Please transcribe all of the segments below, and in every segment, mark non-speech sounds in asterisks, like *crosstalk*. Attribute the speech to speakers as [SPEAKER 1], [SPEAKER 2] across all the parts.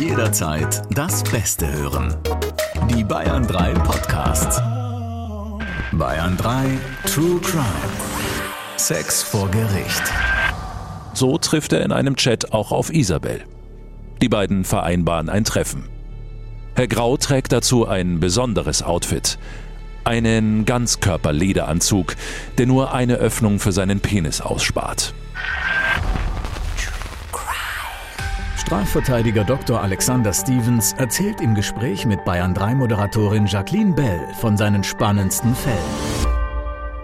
[SPEAKER 1] Jederzeit das Beste hören. Die Bayern 3 Podcasts. Bayern 3 True Crime. Sex vor Gericht.
[SPEAKER 2] So trifft er in einem Chat auch auf Isabel. Die beiden vereinbaren ein Treffen. Herr Grau trägt dazu ein besonderes Outfit. Einen Ganzkörperlederanzug, der nur eine Öffnung für seinen Penis ausspart.
[SPEAKER 1] Strafverteidiger Dr. Alexander Stevens erzählt im Gespräch mit Bayern 3 Moderatorin Jacqueline Bell von seinen spannendsten Fällen.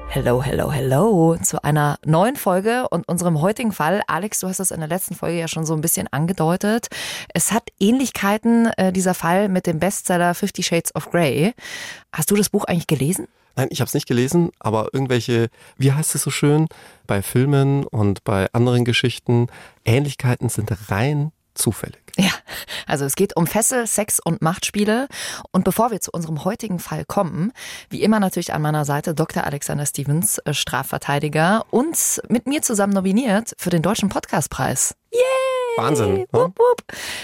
[SPEAKER 3] Hello, hello, hello zu einer neuen Folge und unserem heutigen Fall. Alex, du hast es in der letzten Folge ja schon so ein bisschen angedeutet. Es hat Ähnlichkeiten, äh, dieser Fall, mit dem Bestseller Fifty Shades of Grey. Hast du das Buch eigentlich gelesen?
[SPEAKER 4] Nein, ich habe es nicht gelesen, aber irgendwelche, wie heißt es so schön, bei Filmen und bei anderen Geschichten, Ähnlichkeiten sind rein zufällig.
[SPEAKER 3] Ja, also es geht um Fessel, Sex und Machtspiele. Und bevor wir zu unserem heutigen Fall kommen, wie immer natürlich an meiner Seite Dr. Alexander Stevens, äh, Strafverteidiger und mit mir zusammen nominiert für den Deutschen Podcastpreis. Yay!
[SPEAKER 4] Wahnsinn. Ne?
[SPEAKER 3] Wupp, wupp.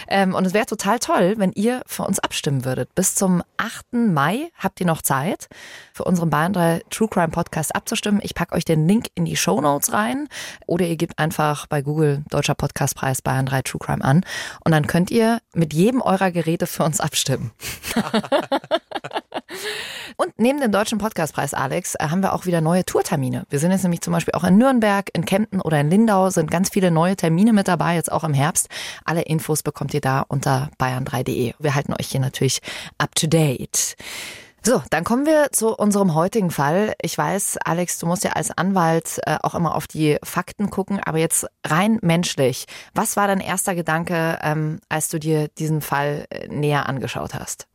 [SPEAKER 3] Ähm, und es wäre total toll, wenn ihr für uns abstimmen würdet. Bis zum 8. Mai habt ihr noch Zeit, für unseren Bayern 3 True Crime Podcast abzustimmen. Ich packe euch den Link in die Show Notes rein oder ihr gebt einfach bei Google Deutscher Podcastpreis Bayern 3 True Crime an und dann könnt ihr mit jedem eurer Geräte für uns abstimmen. *laughs* Und neben dem Deutschen Podcastpreis, Alex, äh, haben wir auch wieder neue Tourtermine. Wir sind jetzt nämlich zum Beispiel auch in Nürnberg, in Kempten oder in Lindau, sind ganz viele neue Termine mit dabei, jetzt auch im Herbst. Alle Infos bekommt ihr da unter bayern3.de. Wir halten euch hier natürlich up to date. So, dann kommen wir zu unserem heutigen Fall. Ich weiß, Alex, du musst ja als Anwalt äh, auch immer auf die Fakten gucken, aber jetzt rein menschlich. Was war dein erster Gedanke, ähm, als du dir diesen Fall äh, näher angeschaut hast?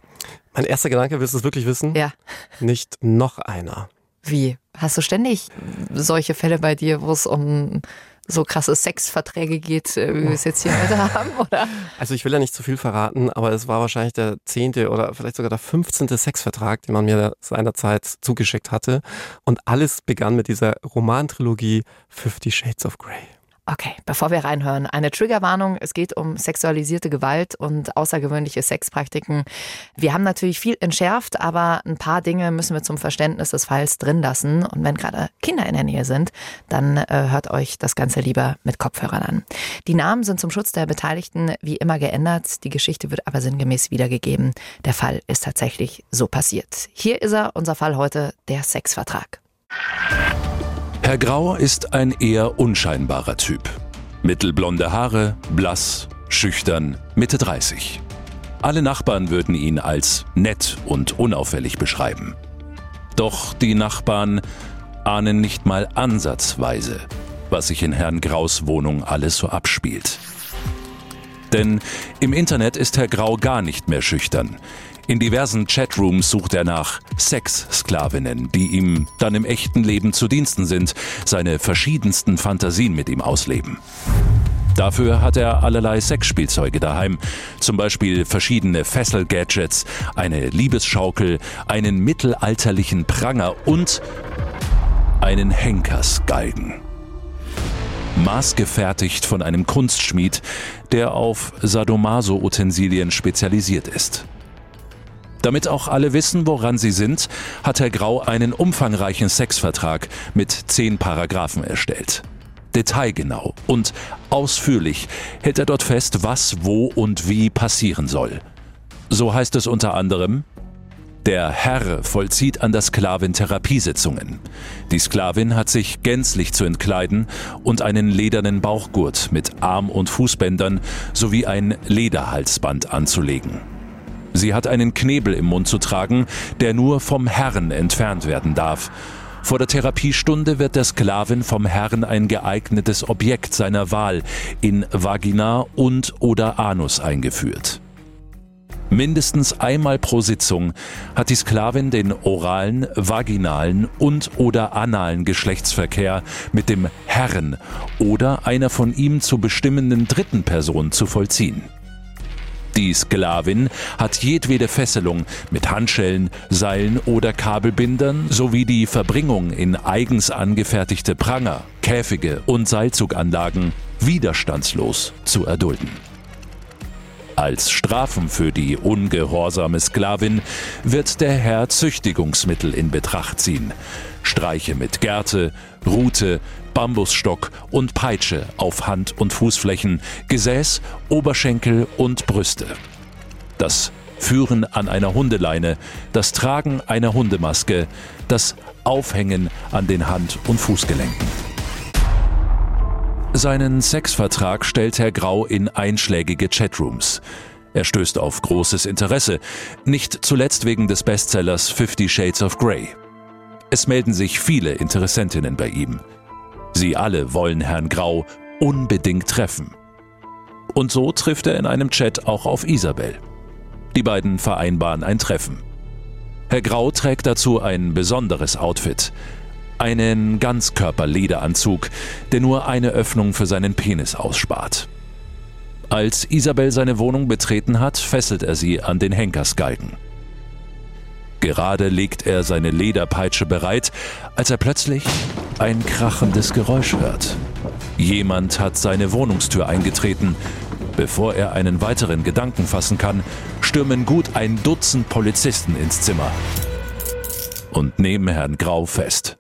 [SPEAKER 4] Mein erster Gedanke, willst du es wirklich wissen?
[SPEAKER 3] Ja.
[SPEAKER 4] Nicht noch einer.
[SPEAKER 3] Wie? Hast du ständig solche Fälle bei dir, wo es um so krasse Sexverträge geht, äh, wie wir es jetzt hier *laughs* heute haben, oder?
[SPEAKER 4] Also ich will ja nicht zu viel verraten, aber es war wahrscheinlich der zehnte oder vielleicht sogar der fünfzehnte Sexvertrag, den man mir seinerzeit zugeschickt hatte. Und alles begann mit dieser Romantrilogie Fifty Shades of Grey.
[SPEAKER 3] Okay, bevor wir reinhören, eine Triggerwarnung. Es geht um sexualisierte Gewalt und außergewöhnliche Sexpraktiken. Wir haben natürlich viel entschärft, aber ein paar Dinge müssen wir zum Verständnis des Falls drin lassen. Und wenn gerade Kinder in der Nähe sind, dann äh, hört euch das Ganze lieber mit Kopfhörern an. Die Namen sind zum Schutz der Beteiligten wie immer geändert. Die Geschichte wird aber sinngemäß wiedergegeben. Der Fall ist tatsächlich so passiert. Hier ist er, unser Fall heute, der Sexvertrag.
[SPEAKER 2] Herr Grau ist ein eher unscheinbarer Typ. Mittelblonde Haare, blass, schüchtern, Mitte 30. Alle Nachbarn würden ihn als nett und unauffällig beschreiben. Doch die Nachbarn ahnen nicht mal ansatzweise, was sich in Herrn Graus Wohnung alles so abspielt. Denn im Internet ist Herr Grau gar nicht mehr schüchtern. In diversen Chatrooms sucht er nach Sexsklavinnen, die ihm dann im echten Leben zu Diensten sind, seine verschiedensten Fantasien mit ihm ausleben. Dafür hat er allerlei Sexspielzeuge daheim, zum Beispiel verschiedene Fesselgadgets, eine Liebesschaukel, einen mittelalterlichen Pranger und einen Henkersgalgen. Maßgefertigt von einem Kunstschmied, der auf Sadomaso-Utensilien spezialisiert ist. Damit auch alle wissen, woran sie sind, hat Herr Grau einen umfangreichen Sexvertrag mit zehn Paragraphen erstellt. Detailgenau und ausführlich hält er dort fest, was, wo und wie passieren soll. So heißt es unter anderem, der Herr vollzieht an der Sklavin Therapiesitzungen. Die Sklavin hat sich gänzlich zu entkleiden und einen ledernen Bauchgurt mit Arm- und Fußbändern sowie ein Lederhalsband anzulegen. Sie hat einen Knebel im Mund zu tragen, der nur vom Herrn entfernt werden darf. Vor der Therapiestunde wird der Sklavin vom Herrn ein geeignetes Objekt seiner Wahl in Vagina und oder Anus eingeführt. Mindestens einmal pro Sitzung hat die Sklavin den oralen, vaginalen und oder analen Geschlechtsverkehr mit dem Herrn oder einer von ihm zu bestimmenden dritten Person zu vollziehen. Die Sklavin hat jedwede Fesselung mit Handschellen, Seilen oder Kabelbindern sowie die Verbringung in eigens angefertigte Pranger, Käfige und Seilzuganlagen widerstandslos zu erdulden. Als Strafen für die ungehorsame Sklavin wird der Herr Züchtigungsmittel in Betracht ziehen. Streiche mit Gerte, Rute, Bambusstock und Peitsche auf Hand- und Fußflächen, Gesäß, Oberschenkel und Brüste. Das Führen an einer Hundeleine, das Tragen einer Hundemaske, das Aufhängen an den Hand- und Fußgelenken. Seinen Sexvertrag stellt Herr Grau in einschlägige Chatrooms. Er stößt auf großes Interesse, nicht zuletzt wegen des Bestsellers Fifty Shades of Grey. Es melden sich viele Interessentinnen bei ihm. Sie alle wollen Herrn Grau unbedingt treffen. Und so trifft er in einem Chat auch auf Isabel. Die beiden vereinbaren ein Treffen. Herr Grau trägt dazu ein besonderes Outfit. Einen Ganzkörperlederanzug, der nur eine Öffnung für seinen Penis ausspart. Als Isabel seine Wohnung betreten hat, fesselt er sie an den Henkersgalgen. Gerade legt er seine Lederpeitsche bereit, als er plötzlich ein krachendes Geräusch hört. Jemand hat seine Wohnungstür eingetreten. Bevor er einen weiteren Gedanken fassen kann, stürmen gut ein Dutzend Polizisten ins Zimmer und nehmen Herrn Grau fest.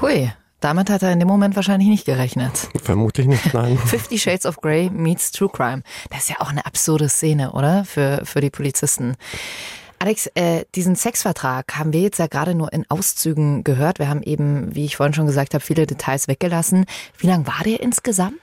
[SPEAKER 3] Hui, damit hat er in dem Moment wahrscheinlich nicht gerechnet.
[SPEAKER 4] Vermutlich nicht, nein. *laughs*
[SPEAKER 3] Fifty Shades of Grey meets True Crime. Das ist ja auch eine absurde Szene, oder? Für, für die Polizisten. Alex, äh, diesen Sexvertrag haben wir jetzt ja gerade nur in Auszügen gehört. Wir haben eben, wie ich vorhin schon gesagt habe, viele Details weggelassen. Wie lang war der insgesamt?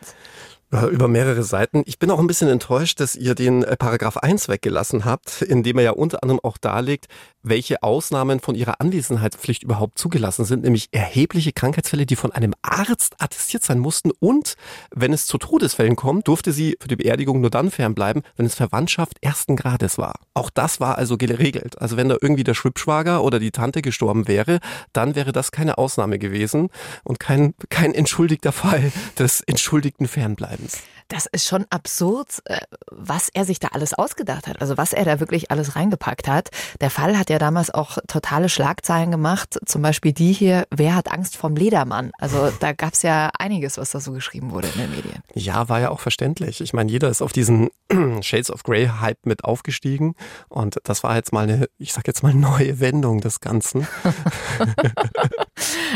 [SPEAKER 4] Über mehrere Seiten. Ich bin auch ein bisschen enttäuscht, dass ihr den äh, Paragraph 1 weggelassen habt, in dem er ja unter anderem auch darlegt, welche Ausnahmen von ihrer Anwesenheitspflicht überhaupt zugelassen sind, nämlich erhebliche Krankheitsfälle, die von einem Arzt attestiert sein mussten und wenn es zu Todesfällen kommt, durfte sie für die Beerdigung nur dann fernbleiben, wenn es Verwandtschaft ersten Grades war. Auch das war also geregelt. Also wenn da irgendwie der Schwibschwager oder die Tante gestorben wäre, dann wäre das keine Ausnahme gewesen und kein, kein entschuldigter Fall des entschuldigten Fernbleibens.
[SPEAKER 3] Das ist schon absurd, äh, was er sich da alles ausgedacht hat. Also was er da wirklich alles reingepackt hat. Der Fall hat ja damals auch totale Schlagzeilen gemacht. Zum Beispiel die hier, wer hat Angst vom Ledermann? Also da gab es ja einiges, was da so geschrieben wurde in den Medien.
[SPEAKER 4] Ja, war ja auch verständlich. Ich meine, jeder ist auf diesen *clears throat* Shades of Grey Hype mit aufgestiegen. Und das war jetzt mal eine, ich sag jetzt mal, neue Wendung des Ganzen. *laughs*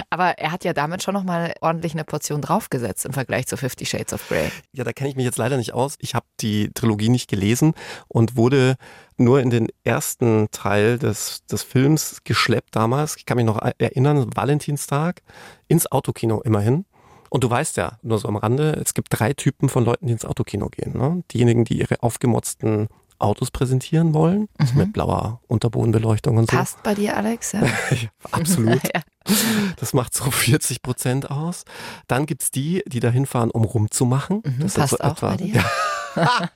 [SPEAKER 3] Aber er hat ja damit schon nochmal ordentlich eine Portion draufgesetzt im Vergleich zu Fifty Shades of Grey.
[SPEAKER 4] Ja, da kenne ich mich jetzt leider nicht aus. Ich habe die Trilogie nicht gelesen und wurde nur in den ersten Teil des, des Films geschleppt damals. Ich kann mich noch erinnern, Valentinstag ins Autokino immerhin. Und du weißt ja, nur so am Rande, es gibt drei Typen von Leuten, die ins Autokino gehen. Ne? Diejenigen, die ihre aufgemotzten Autos präsentieren wollen, also mhm. mit blauer Unterbodenbeleuchtung und
[SPEAKER 3] so. Passt bei dir, Alex? Ja. *laughs*
[SPEAKER 4] Absolut. *laughs* ja. Das macht so 40 Prozent aus. Dann gibt's die, die da hinfahren, um rumzumachen.
[SPEAKER 3] Mhm,
[SPEAKER 4] das
[SPEAKER 3] passt so auch etwa, bei dir? *laughs*
[SPEAKER 4] Ja.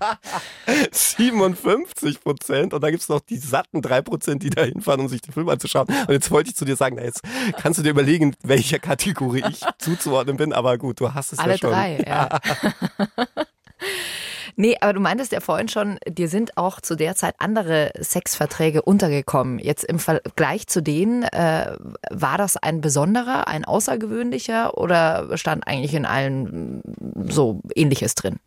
[SPEAKER 4] 57 Prozent. Und dann gibt's noch die satten 3 Prozent, die da hinfahren, um sich den Film anzuschauen. Und jetzt wollte ich zu dir sagen, na jetzt kannst du dir überlegen, welcher Kategorie ich zuzuordnen bin. Aber gut, du hast es
[SPEAKER 3] Alle
[SPEAKER 4] ja schon.
[SPEAKER 3] Alle drei, ja. Nee, aber du meintest ja vorhin schon, dir sind auch zu der Zeit andere Sexverträge untergekommen. Jetzt im Vergleich zu denen, äh, war das ein besonderer, ein außergewöhnlicher oder stand eigentlich in allen so ähnliches drin?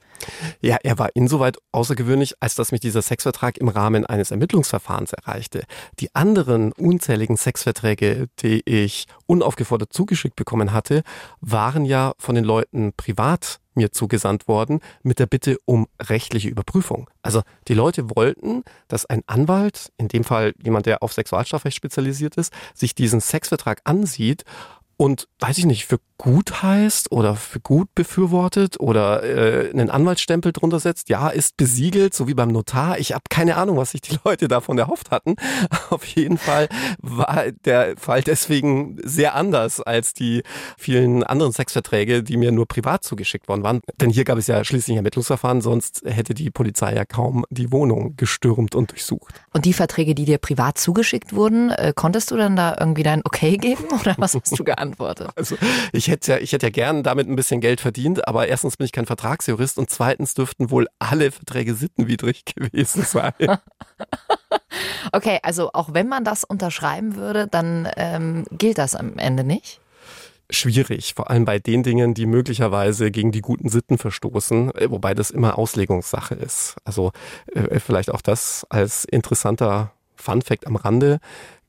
[SPEAKER 4] Ja, er war insoweit außergewöhnlich, als dass mich dieser Sexvertrag im Rahmen eines Ermittlungsverfahrens erreichte. Die anderen unzähligen Sexverträge, die ich unaufgefordert zugeschickt bekommen hatte, waren ja von den Leuten privat mir zugesandt worden mit der Bitte um rechtliche Überprüfung. Also die Leute wollten, dass ein Anwalt, in dem Fall jemand, der auf Sexualstrafrecht spezialisiert ist, sich diesen Sexvertrag ansieht und weiß ich nicht, für gut heißt oder für gut befürwortet oder äh, einen Anwaltsstempel drunter setzt, ja, ist besiegelt, so wie beim Notar. Ich habe keine Ahnung, was sich die *laughs* Leute davon erhofft hatten. *laughs* Auf jeden Fall war der Fall deswegen sehr anders als die vielen anderen Sexverträge, die mir nur privat zugeschickt worden waren. Denn hier gab es ja schließlich Ermittlungsverfahren, sonst hätte die Polizei ja kaum die Wohnung gestürmt und durchsucht.
[SPEAKER 3] Und die Verträge, die dir privat zugeschickt wurden, äh, konntest du dann da irgendwie dein Okay geben *laughs* oder was hast du geantwortet?
[SPEAKER 4] Also ich hätte ja, ich hätte ja gern damit ein bisschen Geld verdient, aber erstens bin ich kein Vertragsjurist und zweitens dürften wohl alle Verträge sittenwidrig *laughs* gewesen sein. *laughs*
[SPEAKER 3] okay, also auch wenn man das unterschreiben würde, dann ähm, gilt das am Ende nicht?
[SPEAKER 4] schwierig, vor allem bei den Dingen, die möglicherweise gegen die guten Sitten verstoßen, äh, wobei das immer Auslegungssache ist. Also äh, vielleicht auch das als interessanter Fun fact am Rande.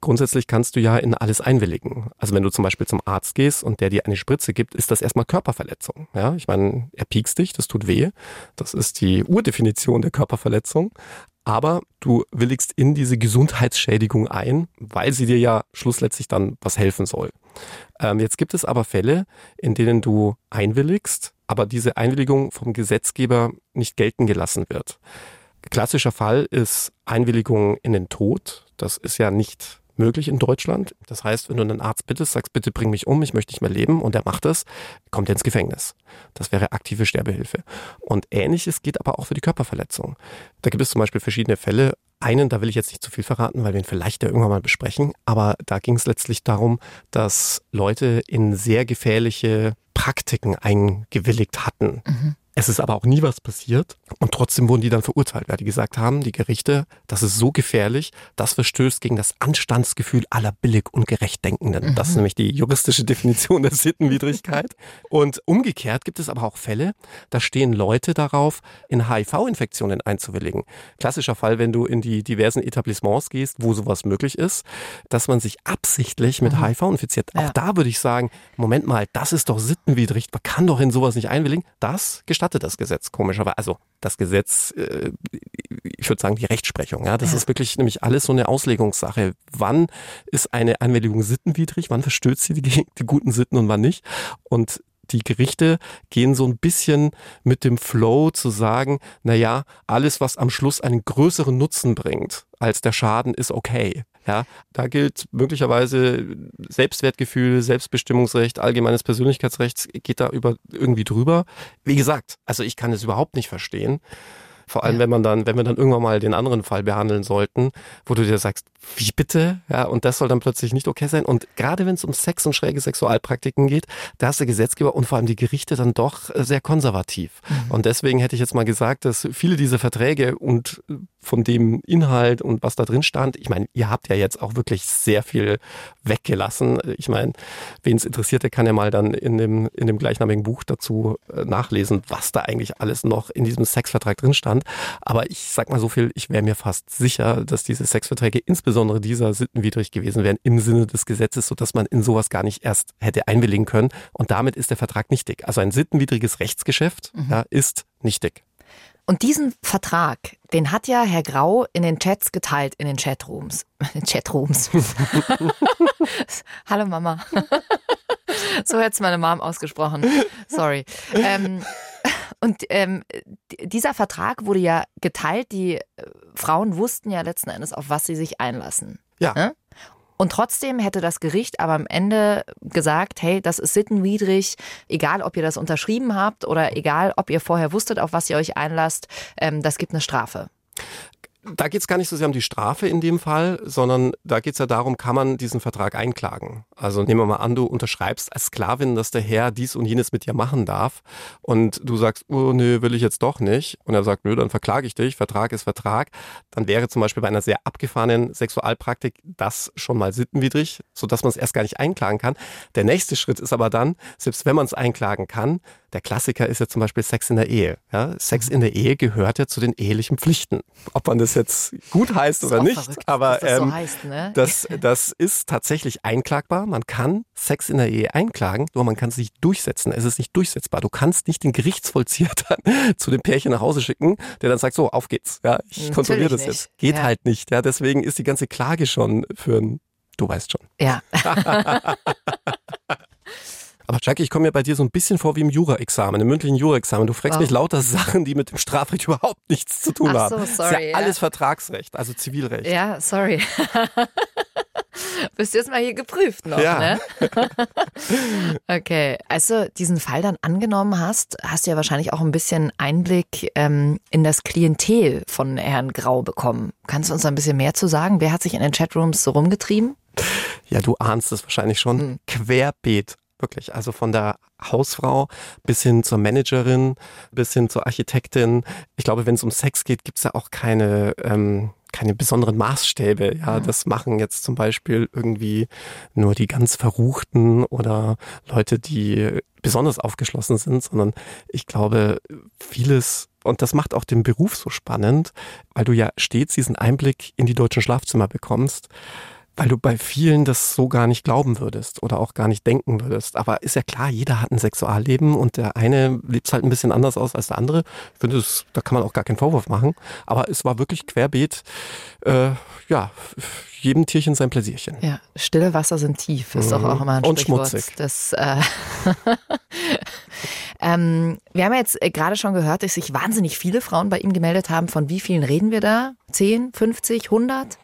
[SPEAKER 4] Grundsätzlich kannst du ja in alles einwilligen. Also wenn du zum Beispiel zum Arzt gehst und der dir eine Spritze gibt, ist das erstmal Körperverletzung. Ja, ich meine, er piekst dich, das tut weh. Das ist die Urdefinition der Körperverletzung. Aber du willigst in diese Gesundheitsschädigung ein, weil sie dir ja schlussendlich dann was helfen soll. Ähm, jetzt gibt es aber Fälle, in denen du einwilligst, aber diese Einwilligung vom Gesetzgeber nicht gelten gelassen wird. Klassischer Fall ist Einwilligung in den Tod. Das ist ja nicht möglich in Deutschland. Das heißt, wenn du einen Arzt bittest, sagst, bitte bring mich um, ich möchte nicht mehr leben und er macht das, kommt er ins Gefängnis. Das wäre aktive Sterbehilfe. Und ähnliches geht aber auch für die Körperverletzung. Da gibt es zum Beispiel verschiedene Fälle. Einen, da will ich jetzt nicht zu viel verraten, weil wir ihn vielleicht ja irgendwann mal besprechen, aber da ging es letztlich darum, dass Leute in sehr gefährliche Praktiken eingewilligt hatten. Mhm. Es ist aber auch nie was passiert und trotzdem wurden die dann verurteilt, weil die gesagt haben, die Gerichte, das ist so gefährlich, das verstößt gegen das Anstandsgefühl aller billig und gerecht Denkenden. Mhm. Das ist nämlich die juristische Definition der Sittenwidrigkeit. Und umgekehrt gibt es aber auch Fälle, da stehen Leute darauf, in HIV-Infektionen einzuwilligen. Klassischer Fall, wenn du in die diversen Etablissements gehst, wo sowas möglich ist, dass man sich absichtlich mit mhm. HIV infiziert. Ja. Auch da würde ich sagen, Moment mal, das ist doch sittenwidrig, man kann doch in sowas nicht einwilligen. Das gestaltet gestattet das Gesetz komischerweise. Also das Gesetz, äh, ich würde sagen die Rechtsprechung. Ja, das ja. ist wirklich nämlich alles so eine Auslegungssache. Wann ist eine Einwilligung sittenwidrig? Wann verstößt sie die, die guten Sitten und wann nicht? Und die Gerichte gehen so ein bisschen mit dem Flow zu sagen, na ja, alles, was am Schluss einen größeren Nutzen bringt als der Schaden, ist okay. Ja, da gilt möglicherweise Selbstwertgefühl, Selbstbestimmungsrecht, allgemeines Persönlichkeitsrecht geht da über irgendwie drüber. Wie gesagt, also ich kann es überhaupt nicht verstehen. Vor allem, ja. wenn man dann, wenn wir dann irgendwann mal den anderen Fall behandeln sollten, wo du dir sagst, wie bitte? Ja, und das soll dann plötzlich nicht okay sein. Und gerade wenn es um Sex und schräge Sexualpraktiken geht, da ist der Gesetzgeber und vor allem die Gerichte dann doch sehr konservativ. Mhm. Und deswegen hätte ich jetzt mal gesagt, dass viele dieser Verträge und von dem Inhalt und was da drin stand, ich meine, ihr habt ja jetzt auch wirklich sehr viel weggelassen. Ich meine, wen es interessiert, der kann ja mal dann in dem, in dem gleichnamigen Buch dazu äh, nachlesen, was da eigentlich alles noch in diesem Sexvertrag drin stand. Aber ich sag mal so viel, ich wäre mir fast sicher, dass diese Sexverträge, insbesondere dieser, sittenwidrig gewesen wären im Sinne des Gesetzes, sodass man in sowas gar nicht erst hätte einwilligen können. Und damit ist der Vertrag nichtig. Also ein sittenwidriges Rechtsgeschäft mhm. ja, ist nichtig.
[SPEAKER 3] Und diesen Vertrag, den hat ja Herr Grau in den Chats geteilt, in den Chatrooms. *laughs* Chatrooms. *laughs* Hallo Mama. *laughs* so hätte es meine Mom ausgesprochen. Sorry. Ähm, und ähm, dieser Vertrag wurde ja geteilt. Die äh, Frauen wussten ja letzten Endes, auf was sie sich einlassen.
[SPEAKER 4] Ja. Ne?
[SPEAKER 3] Und trotzdem hätte das Gericht aber am Ende gesagt, hey, das ist sittenwidrig, egal ob ihr das unterschrieben habt oder egal ob ihr vorher wusstet, auf was ihr euch einlasst, ähm, das gibt eine Strafe
[SPEAKER 4] da geht es gar nicht so sehr um die Strafe in dem Fall, sondern da geht es ja darum, kann man diesen Vertrag einklagen. Also nehmen wir mal an, du unterschreibst als Sklavin, dass der Herr dies und jenes mit dir machen darf und du sagst, oh nee, will ich jetzt doch nicht. Und er sagt, nö, dann verklage ich dich, Vertrag ist Vertrag. Dann wäre zum Beispiel bei einer sehr abgefahrenen Sexualpraktik das schon mal sittenwidrig, sodass man es erst gar nicht einklagen kann. Der nächste Schritt ist aber dann, selbst wenn man es einklagen kann, der Klassiker ist ja zum Beispiel Sex in der Ehe. Ja, Sex in der Ehe gehört ja zu den ehelichen Pflichten. Ob man das jetzt gut heißt oder nicht, verrückt, aber das, ähm, so heißt, ne? das, das ist tatsächlich einklagbar. Man kann Sex in der Ehe einklagen, nur man kann es nicht durchsetzen. Es ist nicht durchsetzbar. Du kannst nicht den Gerichtsvollzieher dann *laughs* zu dem Pärchen nach Hause schicken, der dann sagt, so, auf geht's. Ja, ich kontrolliere das nicht. jetzt. Geht ja. halt nicht. Ja, deswegen ist die ganze Klage schon für ein, du weißt schon.
[SPEAKER 3] Ja. *laughs*
[SPEAKER 4] Aber Jackie, ich komme mir bei dir so ein bisschen vor wie im Jura-Examen, im mündlichen Jura-Examen. Du fragst oh. mich lauter *laughs* Sachen, die mit dem Strafrecht überhaupt nichts zu tun Ach so, haben. Sorry, das ist ja, ja, alles Vertragsrecht, also Zivilrecht.
[SPEAKER 3] Ja, sorry. *laughs* Bist du jetzt mal hier geprüft noch, ja. ne? *laughs* okay, als du diesen Fall dann angenommen hast, hast du ja wahrscheinlich auch ein bisschen Einblick ähm, in das Klientel von Herrn Grau bekommen. Kannst du uns da ein bisschen mehr zu sagen? Wer hat sich in den Chatrooms so rumgetrieben?
[SPEAKER 4] Ja, du ahnst es wahrscheinlich schon. Mhm. Querbeet Wirklich. Also von der Hausfrau bis hin zur Managerin, bis hin zur Architektin. Ich glaube, wenn es um Sex geht, gibt es ja auch keine, ähm, keine besonderen Maßstäbe. Ja, das machen jetzt zum Beispiel irgendwie nur die ganz Verruchten oder Leute, die besonders aufgeschlossen sind, sondern ich glaube, vieles und das macht auch den Beruf so spannend, weil du ja stets diesen Einblick in die deutschen Schlafzimmer bekommst weil du bei vielen das so gar nicht glauben würdest oder auch gar nicht denken würdest. Aber ist ja klar, jeder hat ein Sexualleben und der eine lebt halt ein bisschen anders aus als der andere. Ich finde, das, da kann man auch gar keinen Vorwurf machen. Aber es war wirklich querbeet, äh, ja, jedem Tierchen sein Pläsierchen.
[SPEAKER 3] Ja, stille Wasser sind tief, ist mhm. doch auch immer ein
[SPEAKER 4] Und
[SPEAKER 3] Sprichwort.
[SPEAKER 4] schmutzig.
[SPEAKER 3] Das, äh *laughs* ähm, wir haben jetzt äh, gerade schon gehört, dass sich wahnsinnig viele Frauen bei ihm gemeldet haben. Von wie vielen reden wir da? 10, 50, 100?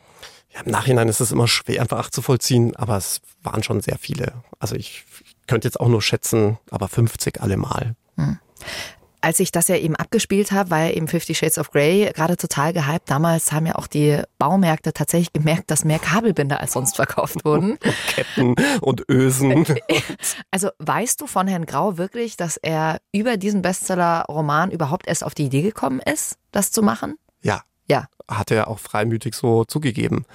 [SPEAKER 4] Ja, Im Nachhinein ist es immer schwer einfach nachzuvollziehen, aber es waren schon sehr viele. Also ich könnte jetzt auch nur schätzen, aber 50 allemal. Hm.
[SPEAKER 3] Als ich das ja eben abgespielt habe, war ja eben Fifty Shades of Grey gerade total gehypt. Damals haben ja auch die Baumärkte tatsächlich gemerkt, dass mehr Kabelbinder als sonst verkauft *laughs* wurden.
[SPEAKER 4] Ketten und Ösen. *laughs*
[SPEAKER 3] Also weißt du von Herrn Grau wirklich, dass er über diesen Bestseller-Roman überhaupt erst auf die Idee gekommen ist, das zu machen?
[SPEAKER 4] Ja,
[SPEAKER 3] ja.
[SPEAKER 4] Hat er auch freimütig so zugegeben.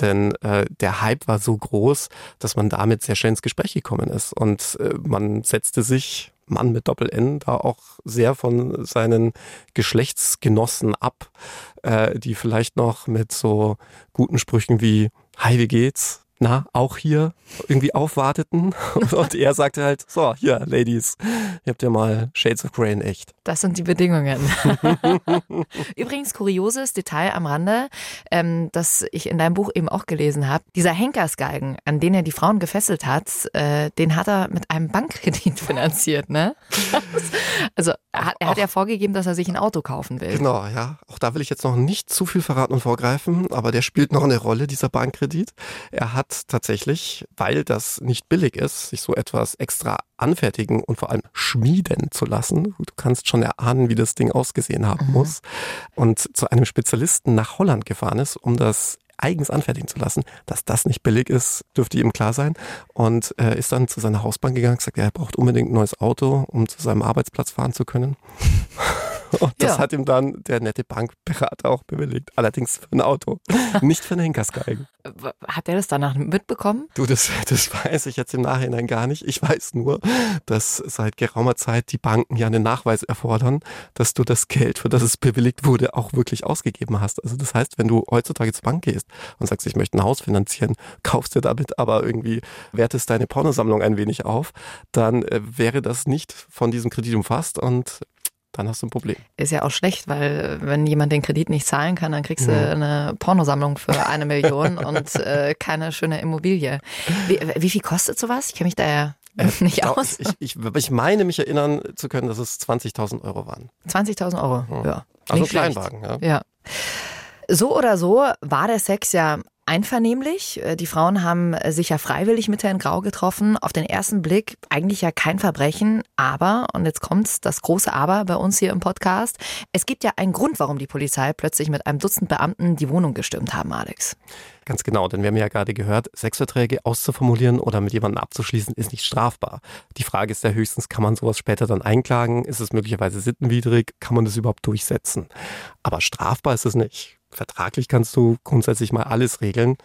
[SPEAKER 4] Denn äh, der Hype war so groß, dass man damit sehr schnell ins Gespräch gekommen ist. Und äh, man setzte sich, Mann mit Doppel-N, da auch sehr von seinen Geschlechtsgenossen ab, äh, die vielleicht noch mit so guten Sprüchen wie Hi, wie geht's? Na, auch hier irgendwie aufwarteten. *laughs* Und er sagte halt, so, hier, Ladies, ihr habt ja mal Shades of Grey in echt.
[SPEAKER 3] Das sind die Bedingungen. *laughs* Übrigens, kurioses Detail am Rande, ähm, das ich in deinem Buch eben auch gelesen habe. Dieser Henkersgalgen, an den er die Frauen gefesselt hat, äh, den hat er mit einem Bankkredit *laughs* finanziert, ne? also er hat, er hat ja vorgegeben, dass er sich ein Auto kaufen will.
[SPEAKER 4] Genau, ja. Auch da will ich jetzt noch nicht zu viel verraten und vorgreifen, aber der spielt noch eine Rolle, dieser Bankkredit. Er hat hat tatsächlich, weil das nicht billig ist, sich so etwas extra anfertigen und vor allem schmieden zu lassen. Du kannst schon erahnen, wie das Ding ausgesehen haben mhm. muss. Und zu einem Spezialisten nach Holland gefahren ist, um das eigens anfertigen zu lassen. Dass das nicht billig ist, dürfte ihm klar sein. Und äh, ist dann zu seiner Hausbank gegangen, gesagt, er braucht unbedingt ein neues Auto, um zu seinem Arbeitsplatz fahren zu können. Und das ja. hat ihm dann der nette Bankberater auch bewilligt. Allerdings für ein Auto, *laughs* nicht für einen Henkersgeigen.
[SPEAKER 3] Hat er das danach mitbekommen?
[SPEAKER 4] Du, das, das weiß ich jetzt im Nachhinein gar nicht. Ich weiß nur, dass seit geraumer Zeit die Banken ja einen Nachweis erfordern, dass du das Geld, für das es bewilligt wurde, auch wirklich ausgegeben hast. Also das heißt, wenn du heutzutage zur Bank gehst und sagst, ich möchte ein Haus finanzieren, kaufst dir damit aber irgendwie, wertest deine Pornosammlung ein wenig auf, dann äh, wäre das nicht von diesem Kredit umfasst und dann hast du ein Problem.
[SPEAKER 3] Ist ja auch schlecht, weil wenn jemand den Kredit nicht zahlen kann, dann kriegst du ja. eine Pornosammlung für eine Million *laughs* und äh, keine schöne Immobilie. Wie, wie viel kostet sowas? Ich kenne mich da ja äh, *laughs* nicht aus.
[SPEAKER 4] Ich, ich, ich, meine mich erinnern zu können, dass es 20.000 Euro waren.
[SPEAKER 3] 20.000 Euro, ja.
[SPEAKER 4] Also ein Kleinwagen, ja.
[SPEAKER 3] ja. So oder so war der Sex ja einvernehmlich. Äh, die Frauen haben sich ja freiwillig mit Herrn Grau getroffen. Auf den ersten Blick eigentlich ja kein Verbrechen, aber, und jetzt kommt das große Aber bei uns hier im Podcast, es gibt ja einen Grund, warum die Polizei plötzlich mit einem Dutzend Beamten die Wohnung gestürmt haben, Alex.
[SPEAKER 4] Ganz genau, denn wir haben ja gerade gehört, Sexverträge auszuformulieren oder mit jemandem abzuschließen ist nicht strafbar. Die Frage ist ja höchstens, kann man sowas später dann einklagen? Ist es möglicherweise sittenwidrig? Kann man das überhaupt durchsetzen? Aber strafbar ist es nicht vertraglich kannst du grundsätzlich mal alles regeln,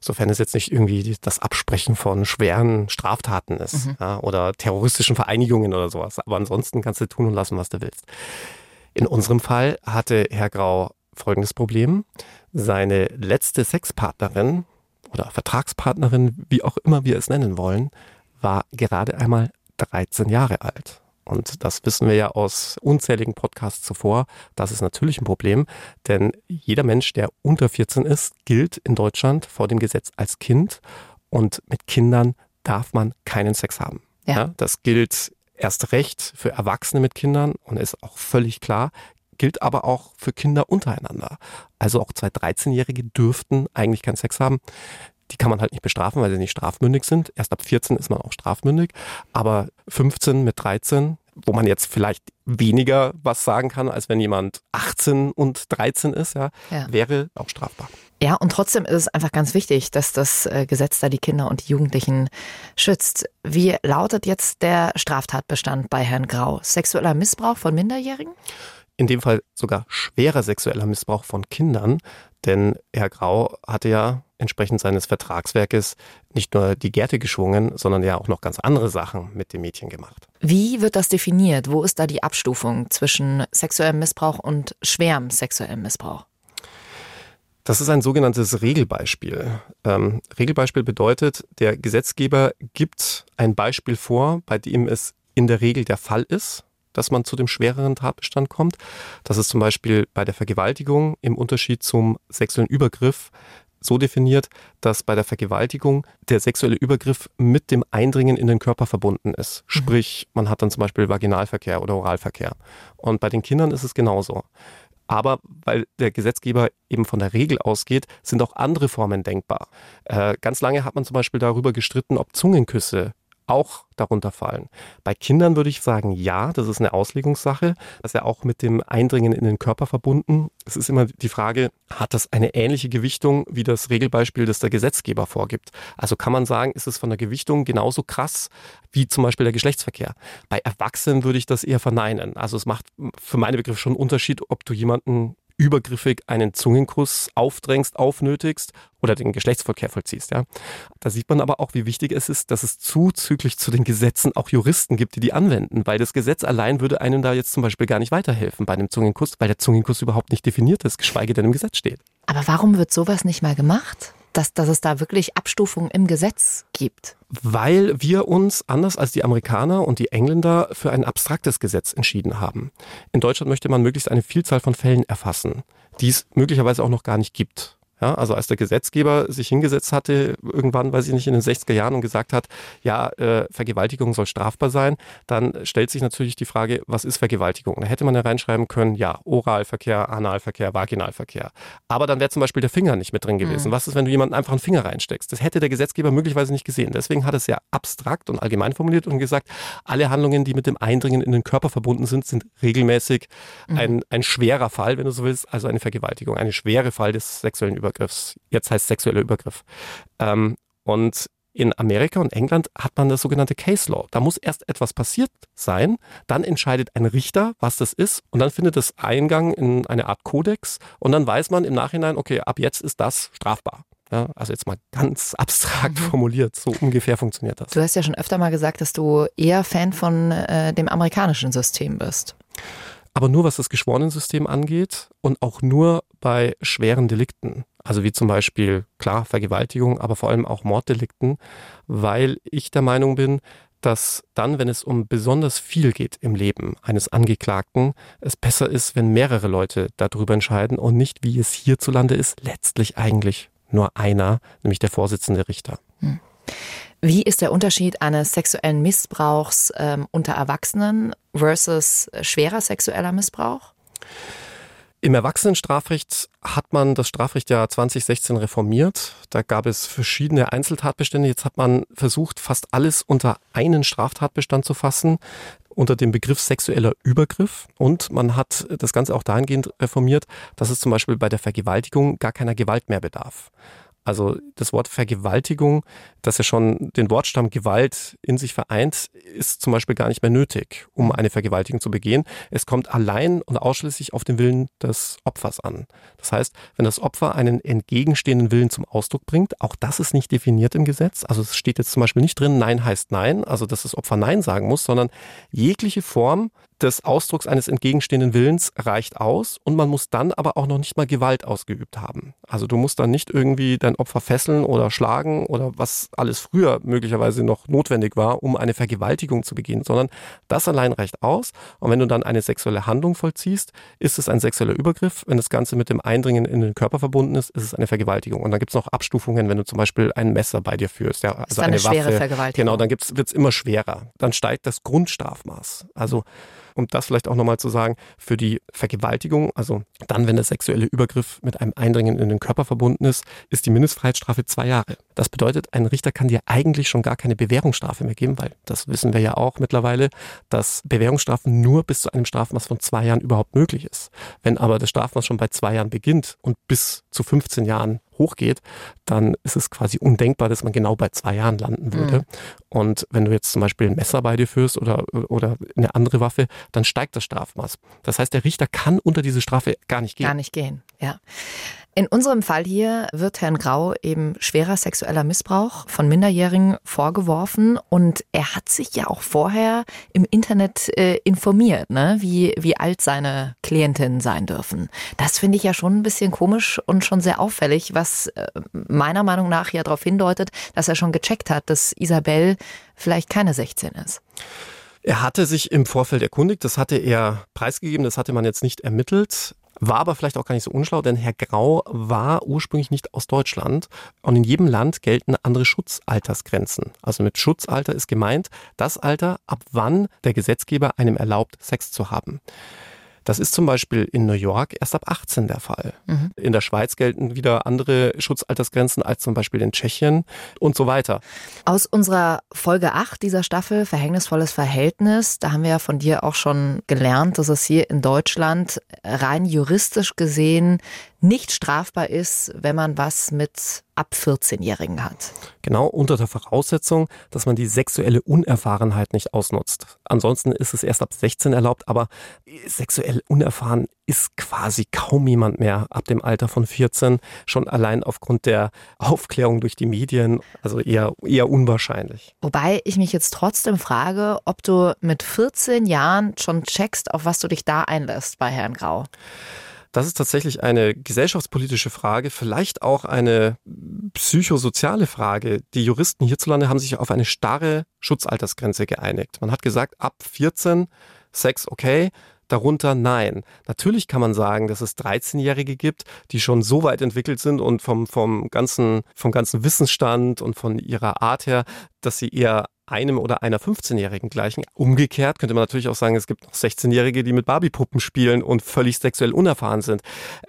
[SPEAKER 4] sofern es jetzt nicht irgendwie das Absprechen von schweren Straftaten ist mhm. ja, oder terroristischen Vereinigungen oder sowas. Aber ansonsten kannst du tun und lassen, was du willst. In unserem Fall hatte Herr Grau folgendes Problem. Seine letzte Sexpartnerin oder Vertragspartnerin, wie auch immer wir es nennen wollen, war gerade einmal 13 Jahre alt. Und das wissen wir ja aus unzähligen Podcasts zuvor. Das ist natürlich ein Problem, denn jeder Mensch, der unter 14 ist, gilt in Deutschland vor dem Gesetz als Kind. Und mit Kindern darf man keinen Sex haben. Ja. ja das gilt erst recht für Erwachsene mit Kindern und ist auch völlig klar, gilt aber auch für Kinder untereinander. Also auch zwei 13-Jährige dürften eigentlich keinen Sex haben. Die kann man halt nicht bestrafen, weil sie nicht strafmündig sind. Erst ab 14 ist man auch strafmündig. Aber 15 mit 13, wo man jetzt vielleicht weniger was sagen kann, als wenn jemand 18 und 13 ist, ja, ja. wäre auch strafbar.
[SPEAKER 3] Ja, und trotzdem ist es einfach ganz wichtig, dass das äh, Gesetz da die Kinder und die Jugendlichen schützt. Wie lautet jetzt der Straftatbestand bei Herrn Grau? Sexueller Missbrauch von Minderjährigen?
[SPEAKER 4] in dem Fall sogar schwerer sexueller Missbrauch von Kindern, denn Herr Grau hatte ja entsprechend seines Vertragswerkes nicht nur die Gärte geschwungen, sondern ja auch noch ganz andere Sachen mit dem Mädchen gemacht.
[SPEAKER 3] Wie wird das definiert? Wo ist da die Abstufung zwischen sexuellem Missbrauch und schwerem sexuellem Missbrauch?
[SPEAKER 4] Das ist ein sogenanntes Regelbeispiel. Ähm, Regelbeispiel bedeutet, der Gesetzgeber gibt ein Beispiel vor, bei dem es in der Regel der Fall ist, dass man zu dem schwereren Tatbestand kommt. Das ist zum Beispiel bei der Vergewaltigung im Unterschied zum sexuellen Übergriff so definiert, dass bei der Vergewaltigung der sexuelle Übergriff mit dem Eindringen in den Körper verbunden ist. Mhm. Sprich, man hat dann zum Beispiel Vaginalverkehr oder Oralverkehr. Und bei den Kindern ist es genauso. Aber weil der Gesetzgeber eben von der Regel ausgeht, sind auch andere Formen denkbar. Äh, ganz lange hat man zum Beispiel darüber gestritten, ob Zungenküsse auch darunter fallen. Bei Kindern würde ich sagen, ja, das ist eine Auslegungssache. Das ist ja auch mit dem Eindringen in den Körper verbunden. Es ist immer die Frage, hat das eine ähnliche Gewichtung wie das Regelbeispiel, das der Gesetzgeber vorgibt? Also kann man sagen, ist es von der Gewichtung genauso krass wie zum Beispiel der Geschlechtsverkehr? Bei Erwachsenen würde ich das eher verneinen. Also es macht für meine Begriffe schon einen Unterschied, ob du jemanden übergriffig einen Zungenkuss aufdrängst, aufnötigst oder den Geschlechtsverkehr vollziehst. Ja. Da sieht man aber auch, wie wichtig es ist, dass es zuzüglich zu den Gesetzen auch Juristen gibt, die die anwenden, weil das Gesetz allein würde einem da jetzt zum Beispiel gar nicht weiterhelfen bei einem Zungenkuss, weil der Zungenkuss überhaupt nicht definiert ist, geschweige denn im Gesetz steht.
[SPEAKER 3] Aber warum wird sowas nicht mal gemacht? Dass, dass es da wirklich Abstufungen im Gesetz gibt?
[SPEAKER 4] Weil wir uns, anders als die Amerikaner und die Engländer, für ein abstraktes Gesetz entschieden haben. In Deutschland möchte man möglichst eine Vielzahl von Fällen erfassen, die es möglicherweise auch noch gar nicht gibt. Ja, also als der Gesetzgeber sich hingesetzt hatte, irgendwann, weiß ich nicht, in den 60er Jahren und gesagt hat, ja, äh, Vergewaltigung soll strafbar sein, dann stellt sich natürlich die Frage, was ist Vergewaltigung? Da hätte man ja reinschreiben können, ja, Oralverkehr, Analverkehr, Vaginalverkehr. Aber dann wäre zum Beispiel der Finger nicht mit drin gewesen. Mhm. Was ist, wenn du jemanden einfach einen Finger reinsteckst? Das hätte der Gesetzgeber möglicherweise nicht gesehen. Deswegen hat es ja abstrakt und allgemein formuliert und gesagt, alle Handlungen, die mit dem Eindringen in den Körper verbunden sind, sind regelmäßig mhm. ein, ein schwerer Fall, wenn du so willst, also eine Vergewaltigung, eine schwere Fall des sexuellen Übergriffs. Übergriffs. Jetzt heißt sexueller Übergriff. Ähm, und in Amerika und England hat man das sogenannte Case Law. Da muss erst etwas passiert sein, dann entscheidet ein Richter, was das ist, und dann findet es Eingang in eine Art Kodex und dann weiß man im Nachhinein, okay, ab jetzt ist das strafbar. Ja, also jetzt mal ganz *laughs* abstrakt mhm. formuliert, so ungefähr funktioniert das.
[SPEAKER 3] Du hast ja schon öfter mal gesagt, dass du eher Fan von äh, dem amerikanischen System bist
[SPEAKER 4] aber nur was das Geschworenensystem angeht und auch nur bei schweren Delikten. Also wie zum Beispiel, klar, Vergewaltigung, aber vor allem auch Morddelikten, weil ich der Meinung bin, dass dann, wenn es um besonders viel geht im Leben eines Angeklagten, es besser ist, wenn mehrere Leute darüber entscheiden und nicht, wie es hierzulande ist, letztlich eigentlich nur einer, nämlich der Vorsitzende Richter. Hm.
[SPEAKER 3] Wie ist der Unterschied eines sexuellen Missbrauchs ähm, unter Erwachsenen versus schwerer sexueller Missbrauch?
[SPEAKER 4] Im Erwachsenenstrafrecht hat man das Strafrecht ja 2016 reformiert. Da gab es verschiedene Einzeltatbestände. Jetzt hat man versucht, fast alles unter einen Straftatbestand zu fassen, unter dem Begriff sexueller Übergriff. Und man hat das Ganze auch dahingehend reformiert, dass es zum Beispiel bei der Vergewaltigung gar keiner Gewalt mehr bedarf. Also das Wort Vergewaltigung, das ja schon den Wortstamm Gewalt in sich vereint, ist zum Beispiel gar nicht mehr nötig, um eine Vergewaltigung zu begehen. Es kommt allein und ausschließlich auf den Willen des Opfers an. Das heißt, wenn das Opfer einen entgegenstehenden Willen zum Ausdruck bringt, auch das ist nicht definiert im Gesetz. Also es steht jetzt zum Beispiel nicht drin, Nein heißt Nein, also dass das Opfer Nein sagen muss, sondern jegliche Form des Ausdrucks eines entgegenstehenden Willens reicht aus und man muss dann aber auch noch nicht mal Gewalt ausgeübt haben. Also du musst dann nicht irgendwie dein Opfer fesseln oder schlagen oder was alles früher möglicherweise noch notwendig war, um eine Vergewaltigung zu begehen, sondern das allein reicht aus. Und wenn du dann eine sexuelle Handlung vollziehst, ist es ein sexueller Übergriff. Wenn das Ganze mit dem Eindringen in den Körper verbunden ist, ist es eine Vergewaltigung. Und dann gibt es noch Abstufungen, wenn du zum Beispiel ein Messer bei dir führst. Ja,
[SPEAKER 3] also eine, eine schwere Waffe. Vergewaltigung.
[SPEAKER 4] Genau, dann wird es immer schwerer. Dann steigt das Grundstrafmaß. Also um das vielleicht auch nochmal zu sagen, für die Vergewaltigung, also dann, wenn der sexuelle Übergriff mit einem Eindringen in den Körper verbunden ist, ist die Mindestfreiheitsstrafe zwei Jahre. Das bedeutet, ein Richter kann dir eigentlich schon gar keine Bewährungsstrafe mehr geben, weil das wissen wir ja auch mittlerweile, dass Bewährungsstrafen nur bis zu einem Strafmaß von zwei Jahren überhaupt möglich ist. Wenn aber das Strafmaß schon bei zwei Jahren beginnt und bis zu 15 Jahren hochgeht, dann ist es quasi undenkbar, dass man genau bei zwei Jahren landen würde. Mhm. Und wenn du jetzt zum Beispiel ein Messer bei dir führst oder, oder eine andere Waffe, dann steigt das Strafmaß. Das heißt, der Richter kann unter diese Strafe gar nicht gehen.
[SPEAKER 3] Gar nicht gehen, ja. In unserem Fall hier wird Herrn Grau eben schwerer sexueller Missbrauch von Minderjährigen vorgeworfen und er hat sich ja auch vorher im Internet äh, informiert, ne? wie, wie alt seine Klientinnen sein dürfen. Das finde ich ja schon ein bisschen komisch und schon sehr auffällig, was äh, meiner Meinung nach ja darauf hindeutet, dass er schon gecheckt hat, dass Isabel vielleicht keine 16 ist.
[SPEAKER 4] Er hatte sich im Vorfeld erkundigt, das hatte er preisgegeben, das hatte man jetzt nicht ermittelt. War aber vielleicht auch gar nicht so unschlau, denn Herr Grau war ursprünglich nicht aus Deutschland und in jedem Land gelten andere Schutzaltersgrenzen. Also mit Schutzalter ist gemeint das Alter, ab wann der Gesetzgeber einem erlaubt, Sex zu haben. Das ist zum Beispiel in New York erst ab 18 der Fall. Mhm. In der Schweiz gelten wieder andere Schutzaltersgrenzen als zum Beispiel in Tschechien und so weiter.
[SPEAKER 3] Aus unserer Folge 8 dieser Staffel Verhängnisvolles Verhältnis, da haben wir ja von dir auch schon gelernt, dass es hier in Deutschland rein juristisch gesehen nicht strafbar ist, wenn man was mit ab 14-Jährigen hat.
[SPEAKER 4] Genau unter der Voraussetzung, dass man die sexuelle Unerfahrenheit nicht ausnutzt. Ansonsten ist es erst ab 16 erlaubt, aber sexuell unerfahren ist quasi kaum jemand mehr ab dem Alter von 14, schon allein aufgrund der Aufklärung durch die Medien, also eher, eher unwahrscheinlich.
[SPEAKER 3] Wobei ich mich jetzt trotzdem frage, ob du mit 14 Jahren schon checkst, auf was du dich da einlässt bei Herrn Grau.
[SPEAKER 4] Das ist tatsächlich eine gesellschaftspolitische Frage, vielleicht auch eine psychosoziale Frage. Die Juristen hierzulande haben sich auf eine starre Schutzaltersgrenze geeinigt. Man hat gesagt, ab 14 Sex okay, darunter nein. Natürlich kann man sagen, dass es 13-Jährige gibt, die schon so weit entwickelt sind und vom, vom, ganzen, vom ganzen Wissensstand und von ihrer Art her, dass sie eher einem oder einer 15-Jährigen gleichen. Umgekehrt könnte man natürlich auch sagen, es gibt noch 16-Jährige, die mit Barbie-Puppen spielen und völlig sexuell unerfahren sind.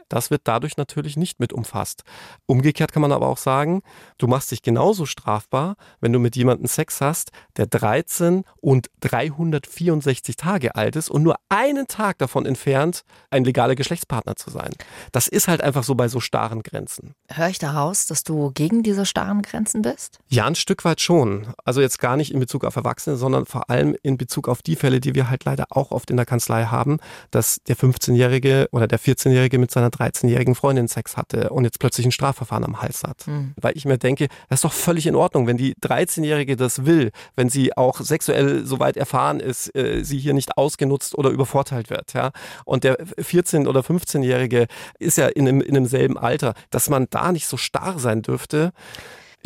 [SPEAKER 4] Das wird dadurch natürlich nicht mit umfasst. Umgekehrt kann man aber auch sagen, du machst dich genauso strafbar, wenn du mit jemandem Sex hast, der 13 und 364 Tage alt ist und nur einen Tag davon entfernt, ein legaler Geschlechtspartner zu sein. Das ist halt einfach so bei so starren Grenzen.
[SPEAKER 3] Hör ich daraus, dass du gegen diese starren Grenzen bist?
[SPEAKER 4] Ja, ein Stück weit schon. Also jetzt gar nicht nicht in Bezug auf Erwachsene, sondern vor allem in Bezug auf die Fälle, die wir halt leider auch oft in der Kanzlei haben, dass der 15-Jährige oder der 14-Jährige mit seiner 13-jährigen Freundin Sex hatte und jetzt plötzlich ein Strafverfahren am Hals hat. Mhm. Weil ich mir denke, das ist doch völlig in Ordnung, wenn die 13-Jährige das will, wenn sie auch sexuell so weit erfahren ist, äh, sie hier nicht ausgenutzt oder übervorteilt wird. Ja? Und der 14- oder 15-Jährige ist ja in einem, in einem selben Alter, dass man da nicht so starr sein dürfte.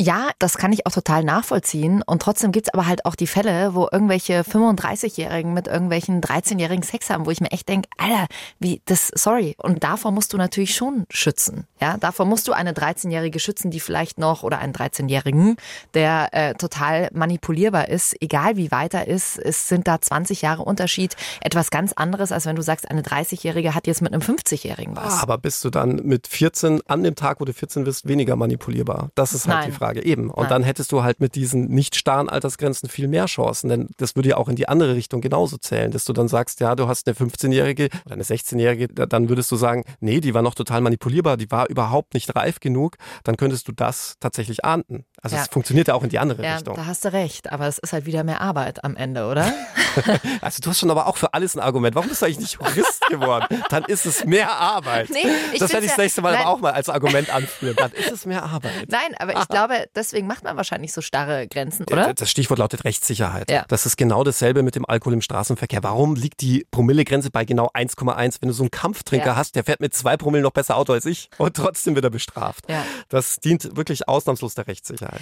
[SPEAKER 3] Ja, das kann ich auch total nachvollziehen. Und trotzdem gibt's aber halt auch die Fälle, wo irgendwelche 35-Jährigen mit irgendwelchen 13-jährigen Sex haben, wo ich mir echt denke, Alter, wie das, sorry. Und davor musst du natürlich schon schützen. Ja, davor musst du eine 13-Jährige schützen, die vielleicht noch, oder einen 13-Jährigen, der äh, total manipulierbar ist, egal wie weit er ist. Es sind da 20 Jahre Unterschied. Etwas ganz anderes, als wenn du sagst, eine 30-Jährige hat jetzt mit einem 50-Jährigen was.
[SPEAKER 4] Aber bist du dann mit 14, an dem Tag, wo du 14 bist, weniger manipulierbar? Das ist halt Nein. die Frage. Frage, eben. Und Nein. dann hättest du halt mit diesen nicht starren Altersgrenzen viel mehr Chancen, denn das würde ja auch in die andere Richtung genauso zählen, dass du dann sagst, ja, du hast eine 15-Jährige oder eine 16-Jährige, dann würdest du sagen, nee, die war noch total manipulierbar, die war überhaupt nicht reif genug, dann könntest du das tatsächlich ahnden. Also ja. es funktioniert ja auch in die andere ja, Richtung.
[SPEAKER 3] Da hast du recht, aber es ist halt wieder mehr Arbeit am Ende, oder? *laughs*
[SPEAKER 4] also du hast schon aber auch für alles ein Argument. Warum bist du eigentlich nicht Jurist geworden? Dann ist es mehr Arbeit. Nee, ich das werde ich das nächste Mal aber auch mal als Argument anführen. Dann ist es mehr Arbeit.
[SPEAKER 3] Nein, aber ich glaube, deswegen macht man wahrscheinlich so starre Grenzen, oder?
[SPEAKER 4] Das Stichwort lautet Rechtssicherheit. Ja. Das ist genau dasselbe mit dem Alkohol im Straßenverkehr. Warum liegt die Promillegrenze bei genau 1,1? Wenn du so einen Kampftrinker ja. hast, der fährt mit zwei Promille noch besser Auto als ich und trotzdem wird er bestraft. Ja. Das dient wirklich ausnahmslos der Rechtssicherheit.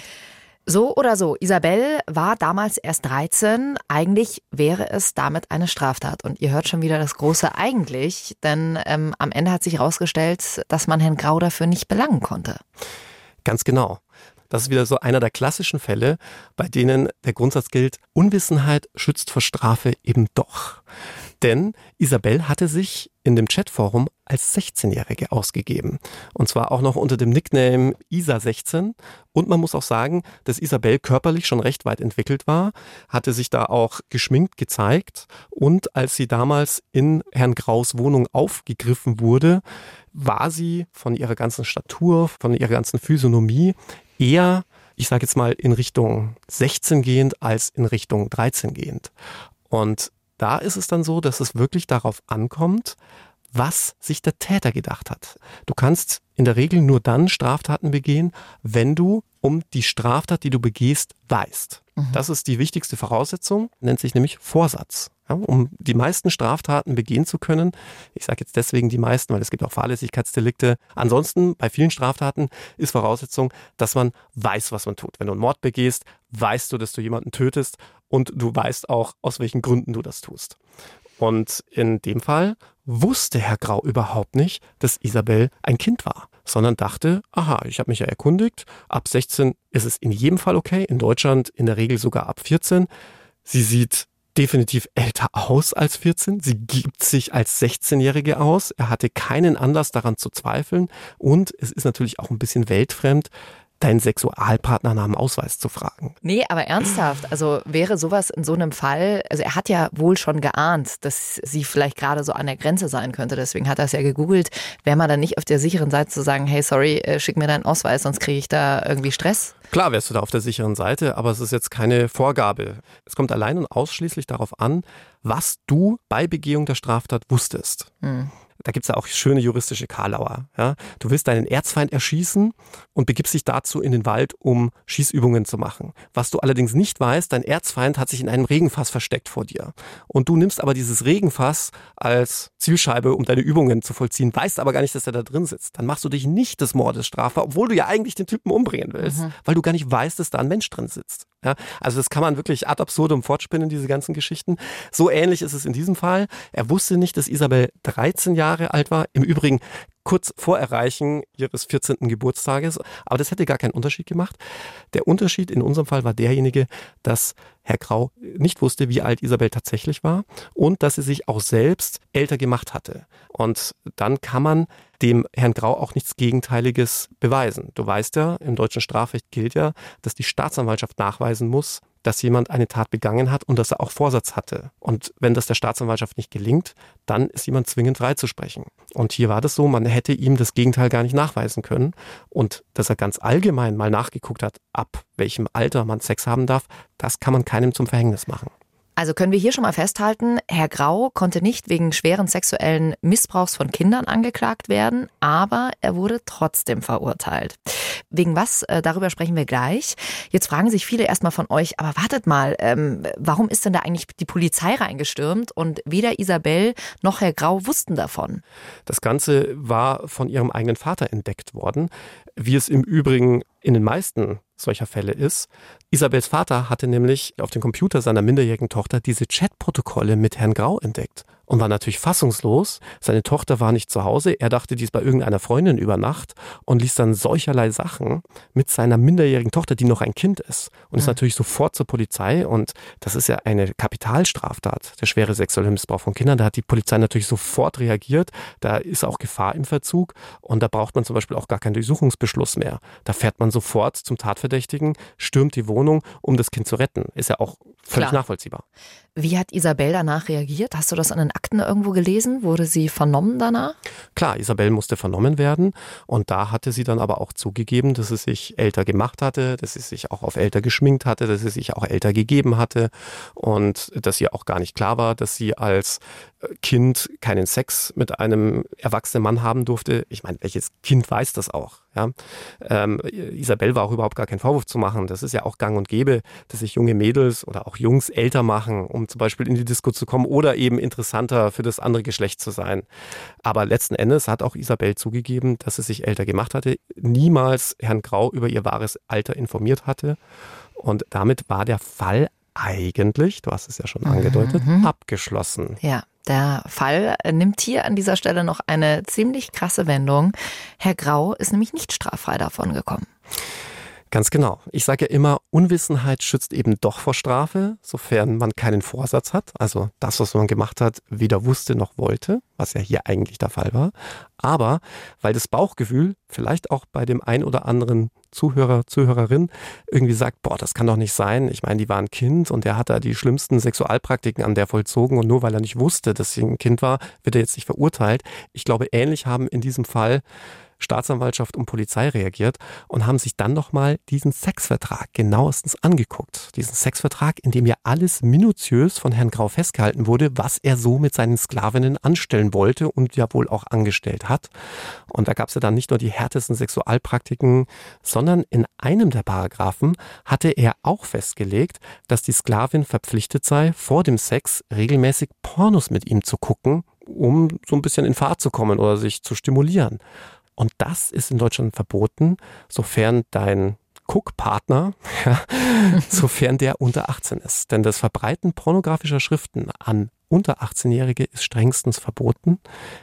[SPEAKER 3] So oder so, Isabel war damals erst 13. Eigentlich wäre es damit eine Straftat. Und ihr hört schon wieder das große eigentlich, denn ähm, am Ende hat sich herausgestellt, dass man Herrn Grau dafür nicht belangen konnte.
[SPEAKER 4] Ganz genau. Das ist wieder so einer der klassischen Fälle, bei denen der Grundsatz gilt, Unwissenheit schützt vor Strafe eben doch. Denn Isabel hatte sich in dem Chatforum als 16-Jährige ausgegeben. Und zwar auch noch unter dem Nickname Isa16. Und man muss auch sagen, dass Isabel körperlich schon recht weit entwickelt war, hatte sich da auch geschminkt gezeigt. Und als sie damals in Herrn Graus Wohnung aufgegriffen wurde, war sie von ihrer ganzen Statur, von ihrer ganzen Physiognomie eher ich sage jetzt mal, in Richtung 16 gehend als in Richtung 13 gehend. Und da ist es dann so, dass es wirklich darauf ankommt, was sich der Täter gedacht hat. Du kannst in der Regel nur dann Straftaten begehen, wenn du um die Straftat, die du begehst, weißt. Mhm. Das ist die wichtigste Voraussetzung, nennt sich nämlich Vorsatz. Ja, um die meisten Straftaten begehen zu können, ich sage jetzt deswegen die meisten, weil es gibt auch Fahrlässigkeitsdelikte. Ansonsten bei vielen Straftaten ist Voraussetzung, dass man weiß, was man tut. Wenn du einen Mord begehst, weißt du, dass du jemanden tötest und du weißt auch, aus welchen Gründen du das tust. Und in dem Fall wusste Herr Grau überhaupt nicht, dass Isabel ein Kind war, sondern dachte, aha, ich habe mich ja erkundigt, ab 16 ist es in jedem Fall okay, in Deutschland in der Regel sogar ab 14. Sie sieht definitiv älter aus als 14. Sie gibt sich als 16-Jährige aus. Er hatte keinen Anlass daran zu zweifeln. Und es ist natürlich auch ein bisschen weltfremd, deinen Sexualpartner nach dem Ausweis zu fragen.
[SPEAKER 3] Nee, aber ernsthaft, also wäre sowas in so einem Fall, also er hat ja wohl schon geahnt, dass sie vielleicht gerade so an der Grenze sein könnte, deswegen hat er es ja gegoogelt. Wäre man dann nicht auf der sicheren Seite zu sagen, hey, sorry, äh, schick mir deinen Ausweis, sonst kriege ich da irgendwie Stress?
[SPEAKER 4] Klar wärst du da auf der sicheren Seite, aber es ist jetzt keine Vorgabe. Es kommt allein und ausschließlich darauf an, was du bei Begehung der Straftat wusstest. Hm da gibt's ja auch schöne juristische Karlauer. Ja? Du willst deinen Erzfeind erschießen und begibst dich dazu in den Wald, um Schießübungen zu machen. Was du allerdings nicht weißt, dein Erzfeind hat sich in einem Regenfass versteckt vor dir. Und du nimmst aber dieses Regenfass als Zielscheibe, um deine Übungen zu vollziehen, weißt aber gar nicht, dass er da drin sitzt. Dann machst du dich nicht des Mordes strafbar, obwohl du ja eigentlich den Typen umbringen willst, mhm. weil du gar nicht weißt, dass da ein Mensch drin sitzt. Ja, also das kann man wirklich ad absurdum fortspinnen, diese ganzen Geschichten. So ähnlich ist es in diesem Fall. Er wusste nicht, dass Isabel 13 Jahre alt war. Im Übrigen kurz vor Erreichen ihres 14. Geburtstages. Aber das hätte gar keinen Unterschied gemacht. Der Unterschied in unserem Fall war derjenige, dass Herr Grau nicht wusste, wie alt Isabel tatsächlich war und dass sie sich auch selbst älter gemacht hatte. Und dann kann man dem Herrn Grau auch nichts Gegenteiliges beweisen. Du weißt ja, im deutschen Strafrecht gilt ja, dass die Staatsanwaltschaft nachweisen muss, dass jemand eine Tat begangen hat und dass er auch Vorsatz hatte. Und wenn das der Staatsanwaltschaft nicht gelingt, dann ist jemand zwingend freizusprechen. Und hier war das so, man hätte ihm das Gegenteil gar nicht nachweisen können. Und dass er ganz allgemein mal nachgeguckt hat, ab welchem Alter man Sex haben darf, das kann man keinem zum Verhängnis machen.
[SPEAKER 3] Also können wir hier schon mal festhalten, Herr Grau konnte nicht wegen schweren sexuellen Missbrauchs von Kindern angeklagt werden, aber er wurde trotzdem verurteilt. Wegen was, äh, darüber sprechen wir gleich. Jetzt fragen sich viele erstmal von euch, aber wartet mal, ähm, warum ist denn da eigentlich die Polizei reingestürmt und weder Isabel noch Herr Grau wussten davon?
[SPEAKER 4] Das Ganze war von ihrem eigenen Vater entdeckt worden, wie es im Übrigen in den meisten solcher Fälle ist. Isabels Vater hatte nämlich auf dem Computer seiner minderjährigen Tochter diese Chatprotokolle mit Herrn Grau entdeckt und war natürlich fassungslos. Seine Tochter war nicht zu Hause. Er dachte, die ist bei irgendeiner Freundin über Nacht und ließ dann solcherlei Sachen mit seiner minderjährigen Tochter, die noch ein Kind ist. Und ist natürlich sofort zur Polizei. Und das ist ja eine Kapitalstraftat, der schwere sexuelle Missbrauch von Kindern. Da hat die Polizei natürlich sofort reagiert. Da ist auch Gefahr im Verzug. Und da braucht man zum Beispiel auch gar keinen Durchsuchungsbeschluss mehr. Da fährt man sofort zum Tatverdächtigen, stürmt die Wohnung, um das Kind zu retten. Ist ja auch völlig Klar. nachvollziehbar.
[SPEAKER 3] Wie hat Isabel danach reagiert? Hast du das an den Akten irgendwo gelesen? Wurde sie vernommen danach?
[SPEAKER 4] Klar, Isabel musste vernommen werden und da hatte sie dann aber auch zugegeben, dass sie sich älter gemacht hatte, dass sie sich auch auf älter geschminkt hatte, dass sie sich auch älter gegeben hatte und dass ihr auch gar nicht klar war, dass sie als Kind keinen Sex mit einem erwachsenen Mann haben durfte. Ich meine, welches Kind weiß das auch? Ja? Ähm, Isabel war auch überhaupt gar kein Vorwurf zu machen. Das ist ja auch gang und gäbe, dass sich junge Mädels oder auch Jungs älter machen, um zum Beispiel in die Disco zu kommen oder eben interessanter für das andere Geschlecht zu sein. Aber letzten Endes hat auch Isabel zugegeben, dass sie sich älter gemacht hatte, niemals Herrn Grau über ihr wahres Alter informiert hatte. Und damit war der Fall eigentlich, du hast es ja schon angedeutet, mhm. abgeschlossen.
[SPEAKER 3] Ja. Der Fall nimmt hier an dieser Stelle noch eine ziemlich krasse Wendung. Herr Grau ist nämlich nicht straffrei davon gekommen.
[SPEAKER 4] Ganz genau. Ich sage ja immer, Unwissenheit schützt eben doch vor Strafe, sofern man keinen Vorsatz hat, also das, was man gemacht hat, weder wusste noch wollte, was ja hier eigentlich der Fall war. Aber weil das Bauchgefühl vielleicht auch bei dem ein oder anderen Zuhörer, Zuhörerin irgendwie sagt, boah, das kann doch nicht sein. Ich meine, die war ein Kind und der hat da die schlimmsten Sexualpraktiken an der vollzogen und nur weil er nicht wusste, dass sie ein Kind war, wird er jetzt nicht verurteilt. Ich glaube, ähnlich haben in diesem Fall Staatsanwaltschaft und Polizei reagiert und haben sich dann nochmal diesen Sexvertrag genauestens angeguckt. Diesen Sexvertrag, in dem ja alles minutiös von Herrn Grau festgehalten wurde, was er so mit seinen Sklavinnen anstellen wollte und ja wohl auch angestellt hat. Und da gab es ja dann nicht nur die härtesten Sexualpraktiken, sondern in einem der Paragraphen hatte er auch festgelegt, dass die Sklavin verpflichtet sei, vor dem Sex regelmäßig Pornos mit ihm zu gucken, um so ein bisschen in Fahrt zu kommen oder sich zu stimulieren. Und das ist in Deutschland verboten, sofern dein Cook-Partner, *laughs* ja, sofern der unter 18 ist. Denn das Verbreiten pornografischer Schriften an unter 18-Jährige ist strengstens verboten,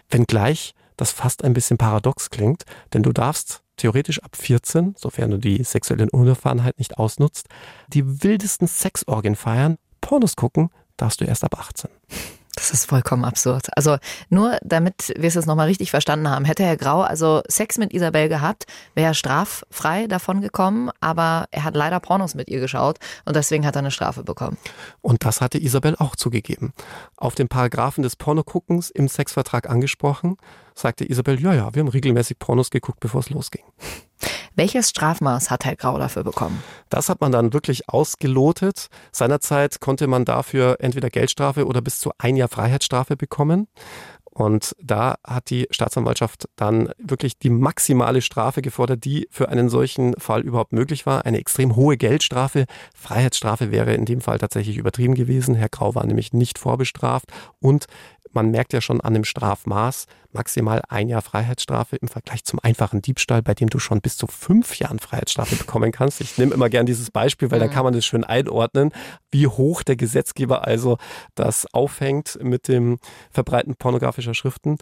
[SPEAKER 4] wenngleich das fast ein bisschen paradox klingt, denn du darfst theoretisch ab 14, sofern du die sexuelle Unerfahrenheit nicht ausnutzt, die wildesten Sexorgien feiern, Pornos gucken darfst du erst ab 18.
[SPEAKER 3] Das ist vollkommen absurd. Also nur damit wir es jetzt nochmal richtig verstanden haben, hätte Herr Grau also Sex mit Isabel gehabt, wäre er straffrei davon gekommen, aber er hat leider Pornos mit ihr geschaut und deswegen hat er eine Strafe bekommen.
[SPEAKER 4] Und das hatte Isabel auch zugegeben. Auf den Paragraphen des Pornoguckens im Sexvertrag angesprochen, sagte Isabel, ja, ja, wir haben regelmäßig Pornos geguckt, bevor es losging.
[SPEAKER 3] Welches Strafmaß hat Herr Grau dafür bekommen?
[SPEAKER 4] Das hat man dann wirklich ausgelotet. Seinerzeit konnte man dafür entweder Geldstrafe oder bis zu ein Jahr Freiheitsstrafe bekommen. Und da hat die Staatsanwaltschaft dann wirklich die maximale Strafe gefordert, die für einen solchen Fall überhaupt möglich war. Eine extrem hohe Geldstrafe. Freiheitsstrafe wäre in dem Fall tatsächlich übertrieben gewesen. Herr Grau war nämlich nicht vorbestraft und man merkt ja schon an dem Strafmaß, maximal ein Jahr Freiheitsstrafe im Vergleich zum einfachen Diebstahl, bei dem du schon bis zu fünf Jahren Freiheitsstrafe bekommen kannst. Ich nehme immer gern dieses Beispiel, weil mhm. da kann man das schön einordnen, wie hoch der Gesetzgeber also das aufhängt mit dem Verbreiten pornografischer Schriften.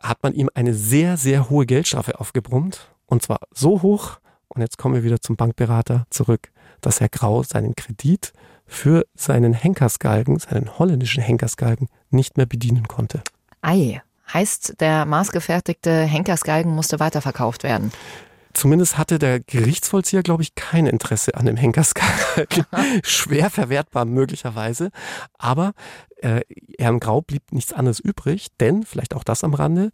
[SPEAKER 4] Hat man ihm eine sehr, sehr hohe Geldstrafe aufgebrummt. Und zwar so hoch, und jetzt kommen wir wieder zum Bankberater zurück, dass Herr Grau seinen Kredit für seinen Henkersgalgen, seinen holländischen Henkersgalgen, nicht mehr bedienen konnte.
[SPEAKER 3] Ei, heißt, der maßgefertigte Henkersgalgen musste weiterverkauft werden.
[SPEAKER 4] Zumindest hatte der Gerichtsvollzieher, glaube ich, kein Interesse an dem Henkersgalgen. *laughs* Schwer verwertbar möglicherweise. Aber äh, Herrn Grau blieb nichts anderes übrig, denn, vielleicht auch das am Rande,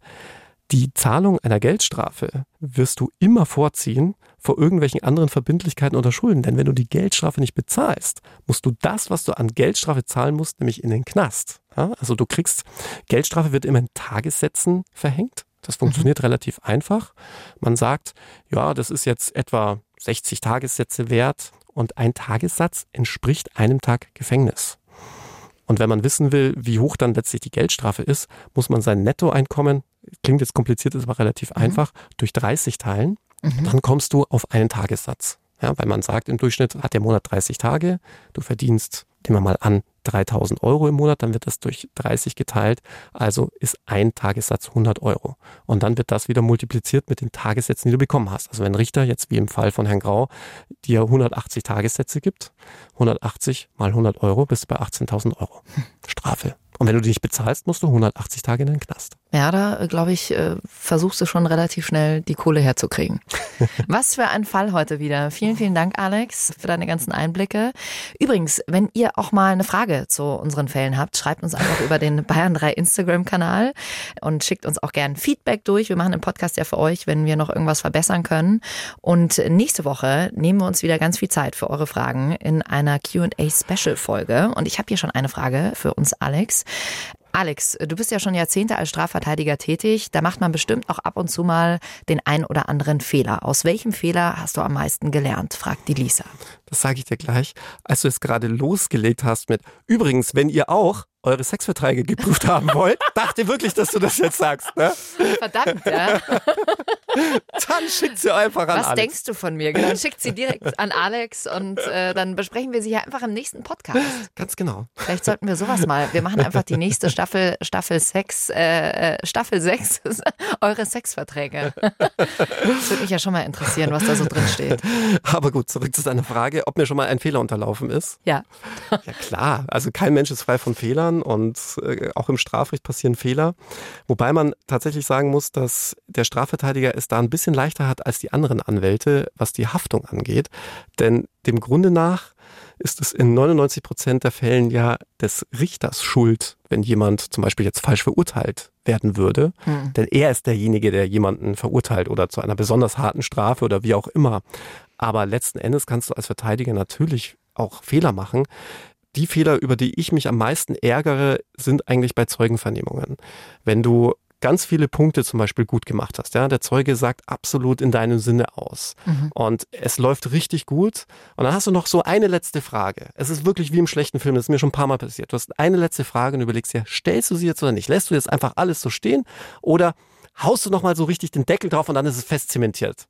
[SPEAKER 4] die Zahlung einer Geldstrafe wirst du immer vorziehen vor irgendwelchen anderen Verbindlichkeiten oder Schulden. Denn wenn du die Geldstrafe nicht bezahlst, musst du das, was du an Geldstrafe zahlen musst, nämlich in den Knast. Ja, also du kriegst, Geldstrafe wird immer in Tagessätzen verhängt. Das funktioniert mhm. relativ einfach. Man sagt, ja, das ist jetzt etwa 60 Tagessätze wert und ein Tagessatz entspricht einem Tag Gefängnis. Und wenn man wissen will, wie hoch dann letztlich die Geldstrafe ist, muss man sein Nettoeinkommen klingt jetzt kompliziert, ist aber relativ mhm. einfach, durch 30 teilen. Mhm. Dann kommst du auf einen Tagessatz. Ja, weil man sagt, im Durchschnitt hat der Monat 30 Tage, du verdienst, nehmen wir mal an, 3000 Euro im Monat, dann wird das durch 30 geteilt, also ist ein Tagessatz 100 Euro. Und dann wird das wieder multipliziert mit den Tagessätzen, die du bekommen hast. Also wenn Richter jetzt wie im Fall von Herrn Grau dir 180 Tagessätze gibt, 180 mal 100 Euro, bist du bei 18.000 Euro Strafe. Und wenn du die nicht bezahlst, musst du 180 Tage in den Knast.
[SPEAKER 3] Ja, da glaube ich, äh, versuchst du schon relativ schnell die Kohle herzukriegen. *laughs* Was für ein Fall heute wieder. Vielen, vielen Dank, Alex, für deine ganzen Einblicke. Übrigens, wenn ihr auch mal eine Frage zu unseren Fällen habt, schreibt uns einfach über den Bayern 3 Instagram-Kanal und schickt uns auch gern Feedback durch. Wir machen den Podcast ja für euch, wenn wir noch irgendwas verbessern können. Und nächste Woche nehmen wir uns wieder ganz viel Zeit für eure Fragen in einer QA-Special-Folge. Und ich habe hier schon eine Frage für uns, Alex. Alex, du bist ja schon Jahrzehnte als Strafverteidiger tätig. Da macht man bestimmt auch ab und zu mal den ein oder anderen Fehler. Aus welchem Fehler hast du am meisten gelernt? fragt die Lisa.
[SPEAKER 4] Das sage ich dir gleich. Als du es gerade losgelegt hast mit, übrigens, wenn ihr auch eure Sexverträge geprüft haben wollt, *laughs* dachte wirklich, dass du das jetzt sagst. Ne?
[SPEAKER 3] Verdammt, ja. *laughs*
[SPEAKER 4] Dann schickt sie einfach an
[SPEAKER 3] Was
[SPEAKER 4] Alex.
[SPEAKER 3] denkst du von mir? Genau, schickt sie direkt an Alex und äh, dann besprechen wir sie hier einfach im nächsten Podcast.
[SPEAKER 4] Ganz genau.
[SPEAKER 3] Vielleicht sollten wir sowas mal. Wir machen einfach die nächste Staffel, Staffel 6, äh, äh, Staffel 6, *laughs* eure Sexverträge. Das würde mich ja schon mal interessieren, was da so drin steht.
[SPEAKER 4] Aber gut, zurück zu deiner Frage, ob mir schon mal ein Fehler unterlaufen ist.
[SPEAKER 3] Ja.
[SPEAKER 4] Ja klar, also kein Mensch ist frei von Fehlern und äh, auch im Strafrecht passieren Fehler. Wobei man tatsächlich sagen muss, dass der Strafverteidiger es da ein bisschen leichter hat als die anderen Anwälte, was die Haftung angeht. Denn dem Grunde nach ist es in 99 Prozent der Fällen ja des Richters Schuld, wenn jemand zum Beispiel jetzt falsch verurteilt werden würde.
[SPEAKER 3] Hm.
[SPEAKER 4] Denn er ist derjenige, der jemanden verurteilt oder zu einer besonders harten Strafe oder wie auch immer. Aber letzten Endes kannst du als Verteidiger natürlich auch Fehler machen. Die Fehler, über die ich mich am meisten ärgere, sind eigentlich bei Zeugenvernehmungen. Wenn du ganz viele Punkte zum Beispiel gut gemacht hast. Ja? Der Zeuge sagt absolut in deinem Sinne aus. Und es läuft richtig gut. Und dann hast du noch so eine letzte Frage. Es ist wirklich wie im schlechten Film, das ist mir schon ein paar Mal passiert. Du hast eine letzte Frage und überlegst dir, stellst du sie jetzt oder nicht? Lässt du jetzt einfach alles so stehen? Oder haust du nochmal so richtig den Deckel drauf und dann ist es fest zementiert?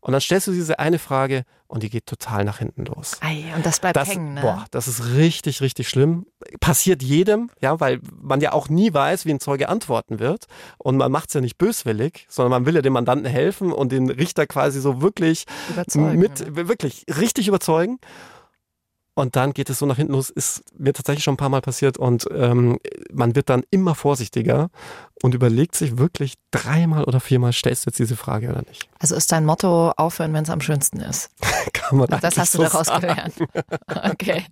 [SPEAKER 4] Und dann stellst du diese eine Frage und die geht total nach hinten los.
[SPEAKER 3] Ei, und das bleibt
[SPEAKER 4] Das,
[SPEAKER 3] hängen, ne?
[SPEAKER 4] boah, das ist richtig, richtig schlimm. Passiert jedem, ja, weil man ja auch nie weiß, wie ein Zeuge antworten wird. Und man macht es ja nicht böswillig, sondern man will ja dem Mandanten helfen und den Richter quasi so wirklich
[SPEAKER 3] Überzeugen,
[SPEAKER 4] mit, wirklich richtig überzeugen. Und dann geht es so nach hinten los, ist mir tatsächlich schon ein paar Mal passiert und ähm, man wird dann immer vorsichtiger und überlegt sich wirklich dreimal oder viermal, stellst du jetzt diese Frage oder nicht?
[SPEAKER 3] Also ist dein Motto aufhören, wenn es am schönsten ist. *laughs*
[SPEAKER 4] Kann man
[SPEAKER 3] Das
[SPEAKER 4] eigentlich
[SPEAKER 3] hast du
[SPEAKER 4] so
[SPEAKER 3] daraus
[SPEAKER 4] sagen.
[SPEAKER 3] gelernt. *laughs* Okay.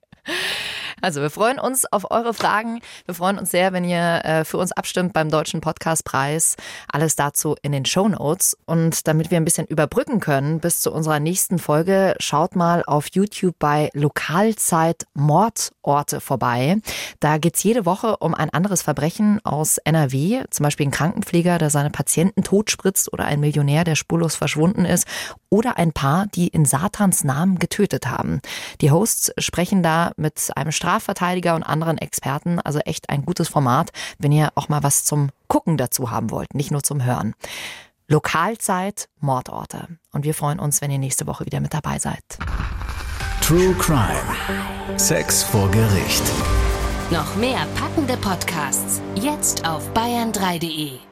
[SPEAKER 3] Also wir freuen uns auf eure Fragen. Wir freuen uns sehr, wenn ihr äh, für uns abstimmt beim Deutschen Podcastpreis. Alles dazu in den Show Notes. Und damit wir ein bisschen überbrücken können bis zu unserer nächsten Folge, schaut mal auf YouTube bei Lokalzeit Mordorte vorbei. Da geht's jede Woche um ein anderes Verbrechen aus NRW. Zum Beispiel ein Krankenpfleger, der seine Patienten totspritzt oder ein Millionär, der spurlos verschwunden ist. Oder ein Paar, die in Satans Namen getötet haben. Die Hosts sprechen da mit einem Strafverteidiger und anderen Experten. Also echt ein gutes Format, wenn ihr auch mal was zum Gucken dazu haben wollt, nicht nur zum Hören. Lokalzeit, Mordorte. Und wir freuen uns, wenn ihr nächste Woche wieder mit dabei seid.
[SPEAKER 1] True Crime. Sex vor Gericht.
[SPEAKER 5] Noch mehr packende Podcasts jetzt auf bayern3.de.